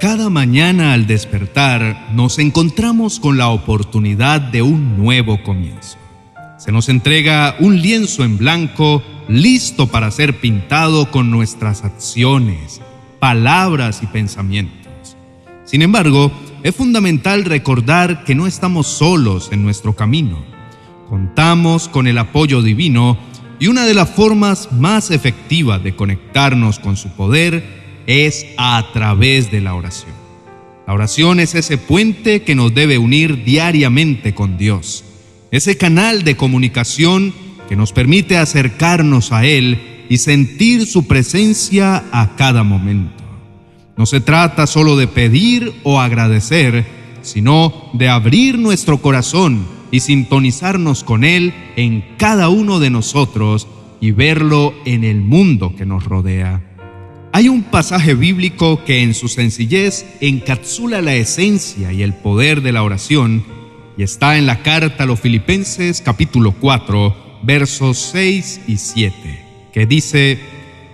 Cada mañana al despertar nos encontramos con la oportunidad de un nuevo comienzo. Se nos entrega un lienzo en blanco listo para ser pintado con nuestras acciones, palabras y pensamientos. Sin embargo, es fundamental recordar que no estamos solos en nuestro camino. Contamos con el apoyo divino y una de las formas más efectivas de conectarnos con su poder es a través de la oración. La oración es ese puente que nos debe unir diariamente con Dios, ese canal de comunicación que nos permite acercarnos a Él y sentir su presencia a cada momento. No se trata solo de pedir o agradecer, sino de abrir nuestro corazón y sintonizarnos con Él en cada uno de nosotros y verlo en el mundo que nos rodea. Hay un pasaje bíblico que en su sencillez encapsula la esencia y el poder de la oración y está en la carta a los Filipenses capítulo 4 versos 6 y 7, que dice,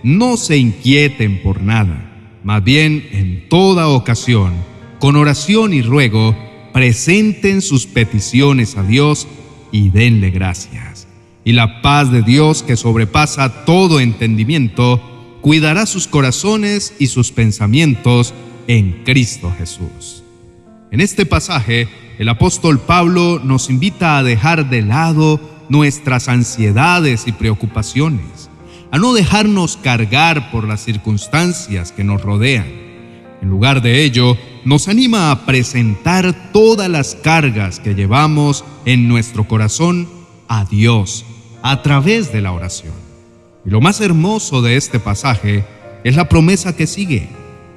no se inquieten por nada, más bien en toda ocasión, con oración y ruego, presenten sus peticiones a Dios y denle gracias. Y la paz de Dios que sobrepasa todo entendimiento, cuidará sus corazones y sus pensamientos en Cristo Jesús. En este pasaje, el apóstol Pablo nos invita a dejar de lado nuestras ansiedades y preocupaciones, a no dejarnos cargar por las circunstancias que nos rodean. En lugar de ello, nos anima a presentar todas las cargas que llevamos en nuestro corazón a Dios a través de la oración. Y lo más hermoso de este pasaje es la promesa que sigue,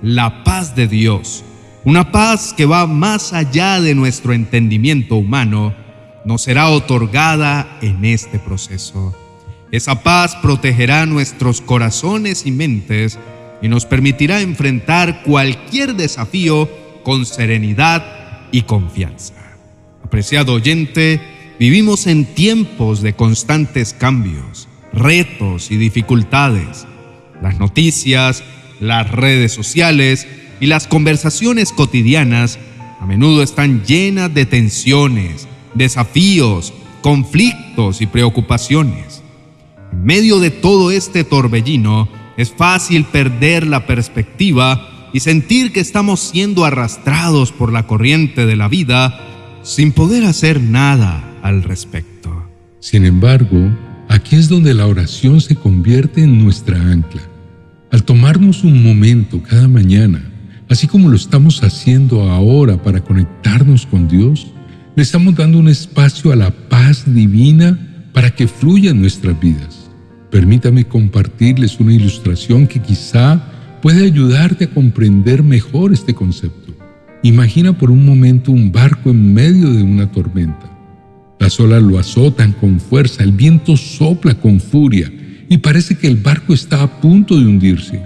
la paz de Dios, una paz que va más allá de nuestro entendimiento humano, nos será otorgada en este proceso. Esa paz protegerá nuestros corazones y mentes y nos permitirá enfrentar cualquier desafío con serenidad y confianza. Apreciado oyente, vivimos en tiempos de constantes cambios retos y dificultades. Las noticias, las redes sociales y las conversaciones cotidianas a menudo están llenas de tensiones, desafíos, conflictos y preocupaciones. En medio de todo este torbellino es fácil perder la perspectiva y sentir que estamos siendo arrastrados por la corriente de la vida sin poder hacer nada al respecto. Sin embargo, Aquí es donde la oración se convierte en nuestra ancla. Al tomarnos un momento cada mañana, así como lo estamos haciendo ahora para conectarnos con Dios, le estamos dando un espacio a la paz divina para que fluya en nuestras vidas. Permítame compartirles una ilustración que quizá puede ayudarte a comprender mejor este concepto. Imagina por un momento un barco en medio de una tormenta. Las olas lo azotan con fuerza, el viento sopla con furia y parece que el barco está a punto de hundirse.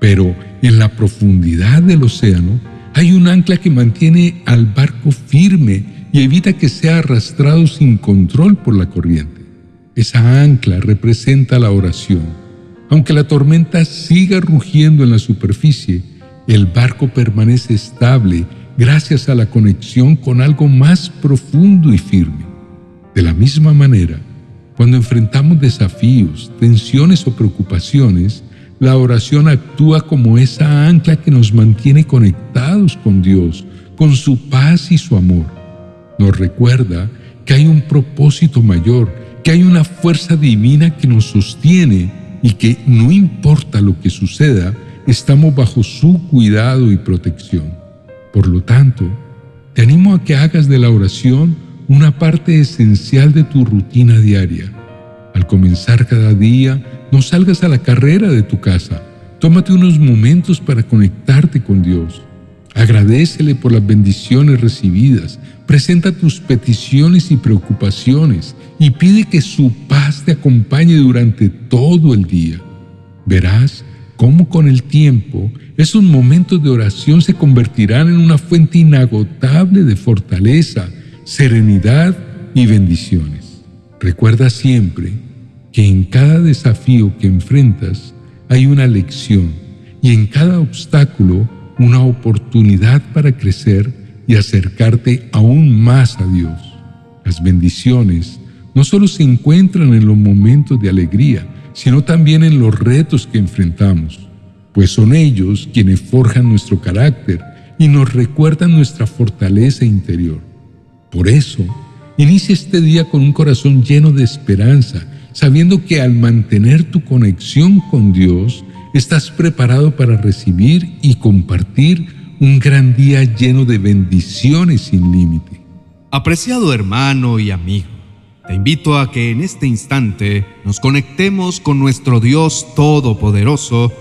Pero en la profundidad del océano hay un ancla que mantiene al barco firme y evita que sea arrastrado sin control por la corriente. Esa ancla representa la oración. Aunque la tormenta siga rugiendo en la superficie, el barco permanece estable gracias a la conexión con algo más profundo y firme. De la misma manera, cuando enfrentamos desafíos, tensiones o preocupaciones, la oración actúa como esa ancla que nos mantiene conectados con Dios, con su paz y su amor. Nos recuerda que hay un propósito mayor, que hay una fuerza divina que nos sostiene y que no importa lo que suceda, estamos bajo su cuidado y protección. Por lo tanto, te animo a que hagas de la oración una parte esencial de tu rutina diaria. Al comenzar cada día, no salgas a la carrera de tu casa. Tómate unos momentos para conectarte con Dios. Agradecele por las bendiciones recibidas. Presenta tus peticiones y preocupaciones y pide que su paz te acompañe durante todo el día. Verás cómo con el tiempo esos momentos de oración se convertirán en una fuente inagotable de fortaleza, serenidad y bendiciones. Recuerda siempre que en cada desafío que enfrentas hay una lección y en cada obstáculo una oportunidad para crecer y acercarte aún más a Dios. Las bendiciones no solo se encuentran en los momentos de alegría, sino también en los retos que enfrentamos, pues son ellos quienes forjan nuestro carácter y nos recuerdan nuestra fortaleza interior. Por eso, inicia este día con un corazón lleno de esperanza, sabiendo que al mantener tu conexión con Dios, estás preparado para recibir y compartir un gran día lleno de bendiciones sin límite. Apreciado hermano y amigo, te invito a que en este instante nos conectemos con nuestro Dios Todopoderoso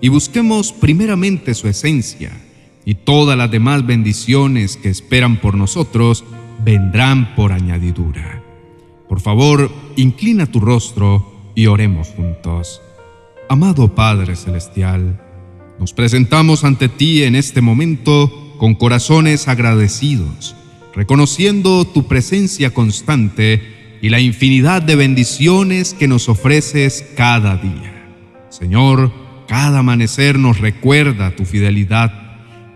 y busquemos primeramente su esencia, y todas las demás bendiciones que esperan por nosotros vendrán por añadidura. Por favor, inclina tu rostro y oremos juntos. Amado Padre Celestial, nos presentamos ante ti en este momento con corazones agradecidos, reconociendo tu presencia constante y la infinidad de bendiciones que nos ofreces cada día. Señor, cada amanecer nos recuerda tu fidelidad,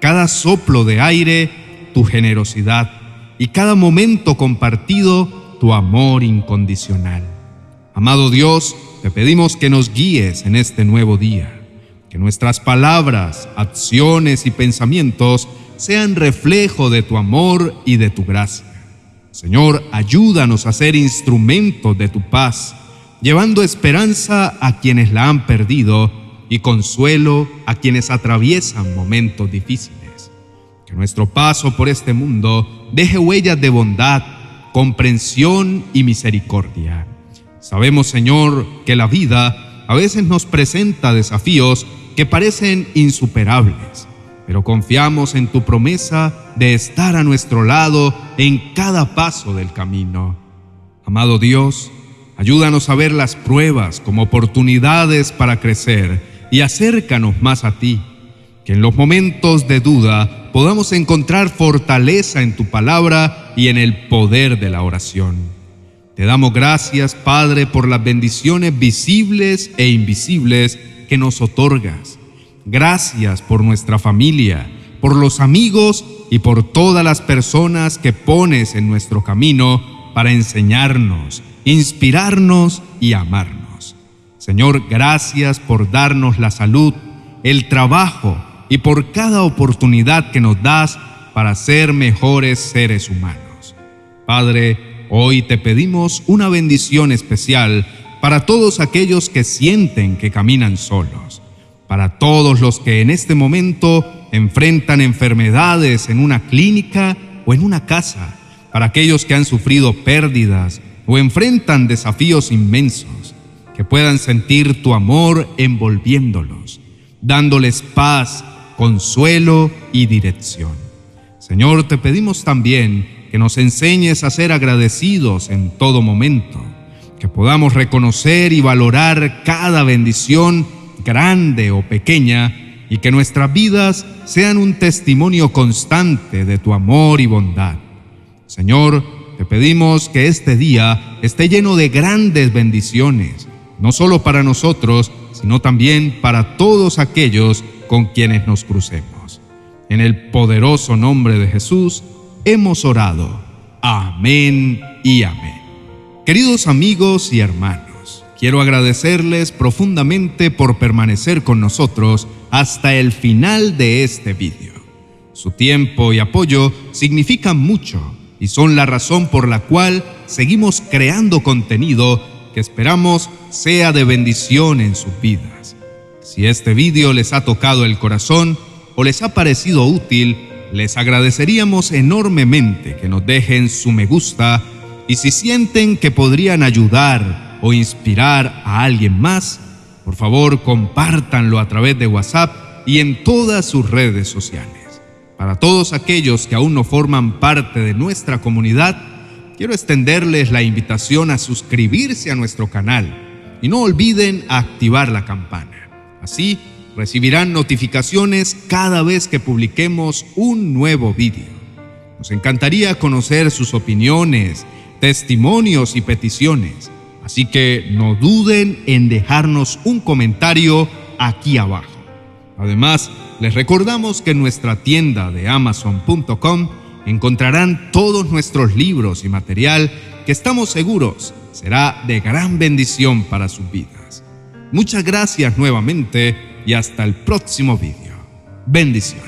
cada soplo de aire tu generosidad y cada momento compartido tu amor incondicional. Amado Dios, te pedimos que nos guíes en este nuevo día, que nuestras palabras, acciones y pensamientos sean reflejo de tu amor y de tu gracia. Señor, ayúdanos a ser instrumentos de tu paz, llevando esperanza a quienes la han perdido y consuelo a quienes atraviesan momentos difíciles. Que nuestro paso por este mundo deje huellas de bondad, comprensión y misericordia. Sabemos, Señor, que la vida a veces nos presenta desafíos que parecen insuperables, pero confiamos en tu promesa de estar a nuestro lado en cada paso del camino. Amado Dios, ayúdanos a ver las pruebas como oportunidades para crecer y acércanos más a ti, que en los momentos de duda podamos encontrar fortaleza en tu palabra y en el poder de la oración. Te damos gracias, Padre, por las bendiciones visibles e invisibles que nos otorgas. Gracias por nuestra familia, por los amigos y por todas las personas que pones en nuestro camino para enseñarnos, inspirarnos y amarnos. Señor, gracias por darnos la salud, el trabajo y por cada oportunidad que nos das para ser mejores seres humanos. Padre, hoy te pedimos una bendición especial para todos aquellos que sienten que caminan solos, para todos los que en este momento enfrentan enfermedades en una clínica o en una casa, para aquellos que han sufrido pérdidas o enfrentan desafíos inmensos que puedan sentir tu amor envolviéndolos, dándoles paz, consuelo y dirección. Señor, te pedimos también que nos enseñes a ser agradecidos en todo momento, que podamos reconocer y valorar cada bendición, grande o pequeña, y que nuestras vidas sean un testimonio constante de tu amor y bondad. Señor, te pedimos que este día esté lleno de grandes bendiciones, no solo para nosotros, sino también para todos aquellos con quienes nos crucemos. En el poderoso nombre de Jesús hemos orado. Amén y amén. Queridos amigos y hermanos, quiero agradecerles profundamente por permanecer con nosotros hasta el final de este vídeo. Su tiempo y apoyo significan mucho y son la razón por la cual seguimos creando contenido que esperamos sea de bendición en sus vidas. Si este vídeo les ha tocado el corazón o les ha parecido útil, les agradeceríamos enormemente que nos dejen su me gusta y si sienten que podrían ayudar o inspirar a alguien más, por favor compártanlo a través de WhatsApp y en todas sus redes sociales. Para todos aquellos que aún no forman parte de nuestra comunidad, quiero extenderles la invitación a suscribirse a nuestro canal y no olviden activar la campana. Así recibirán notificaciones cada vez que publiquemos un nuevo vídeo. Nos encantaría conocer sus opiniones, testimonios y peticiones, así que no duden en dejarnos un comentario aquí abajo. Además, les recordamos que en nuestra tienda de amazon.com encontrarán todos nuestros libros y material que estamos seguros será de gran bendición para sus vidas. Muchas gracias nuevamente y hasta el próximo vídeo. Bendiciones.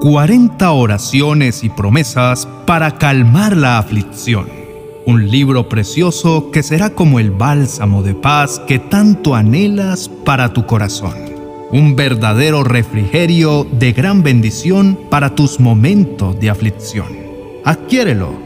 40 oraciones y promesas para calmar la aflicción. Un libro precioso que será como el bálsamo de paz que tanto anhelas para tu corazón. Un verdadero refrigerio de gran bendición para tus momentos de aflicción. Adquiérelo